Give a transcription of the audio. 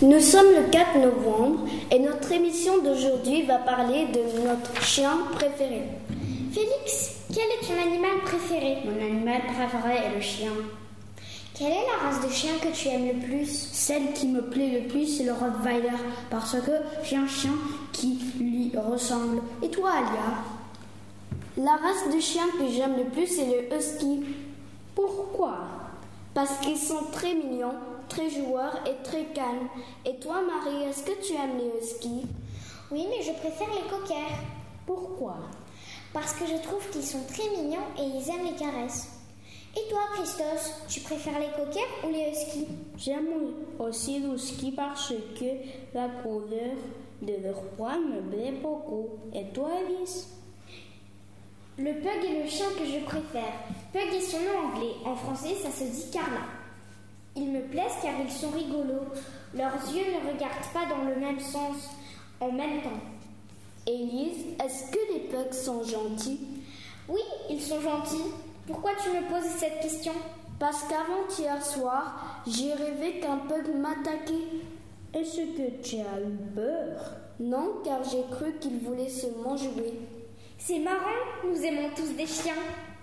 Nous sommes le 4 novembre et notre émission d'aujourd'hui va parler de notre chien préféré. Félix, quel est ton animal préféré? Mon animal préféré est le chien. Quelle est la race de chien que tu aimes le plus? Celle qui me plaît le plus, c'est le Rottweiler, parce que j'ai un chien qui lui ressemble. Et toi, Alia? La race de chien que j'aime le plus, c'est le Husky. Pourquoi? Parce qu'ils sont très mignons, très joueurs et très calmes. Et toi, Marie, est-ce que tu aimes les Huskies? Oui, mais je préfère les coquers. Pourquoi? Parce que je trouve qu'ils sont très mignons et ils aiment les caresses. Et toi, Christos, tu préfères les coquers ou les huskies? J'aime aussi les huskies parce que la couleur de leur poil me plaît beaucoup. Et toi, Alice Le pug est le chien que je préfère. Pug est son nom anglais. En français, ça se dit Carla. Ils me plaisent car ils sont rigolos. Leurs yeux ne regardent pas dans le même sens en même temps. Élise, est-ce que les pugs sont gentils? Oui, ils sont gentils. Pourquoi tu me poses cette question? Parce qu'avant-hier soir, j'ai rêvé qu'un pug m'attaquait. Est-ce que tu as eu peur? Non, car j'ai cru qu'il voulait se m'enjouer. C'est marrant, nous aimons tous des chiens.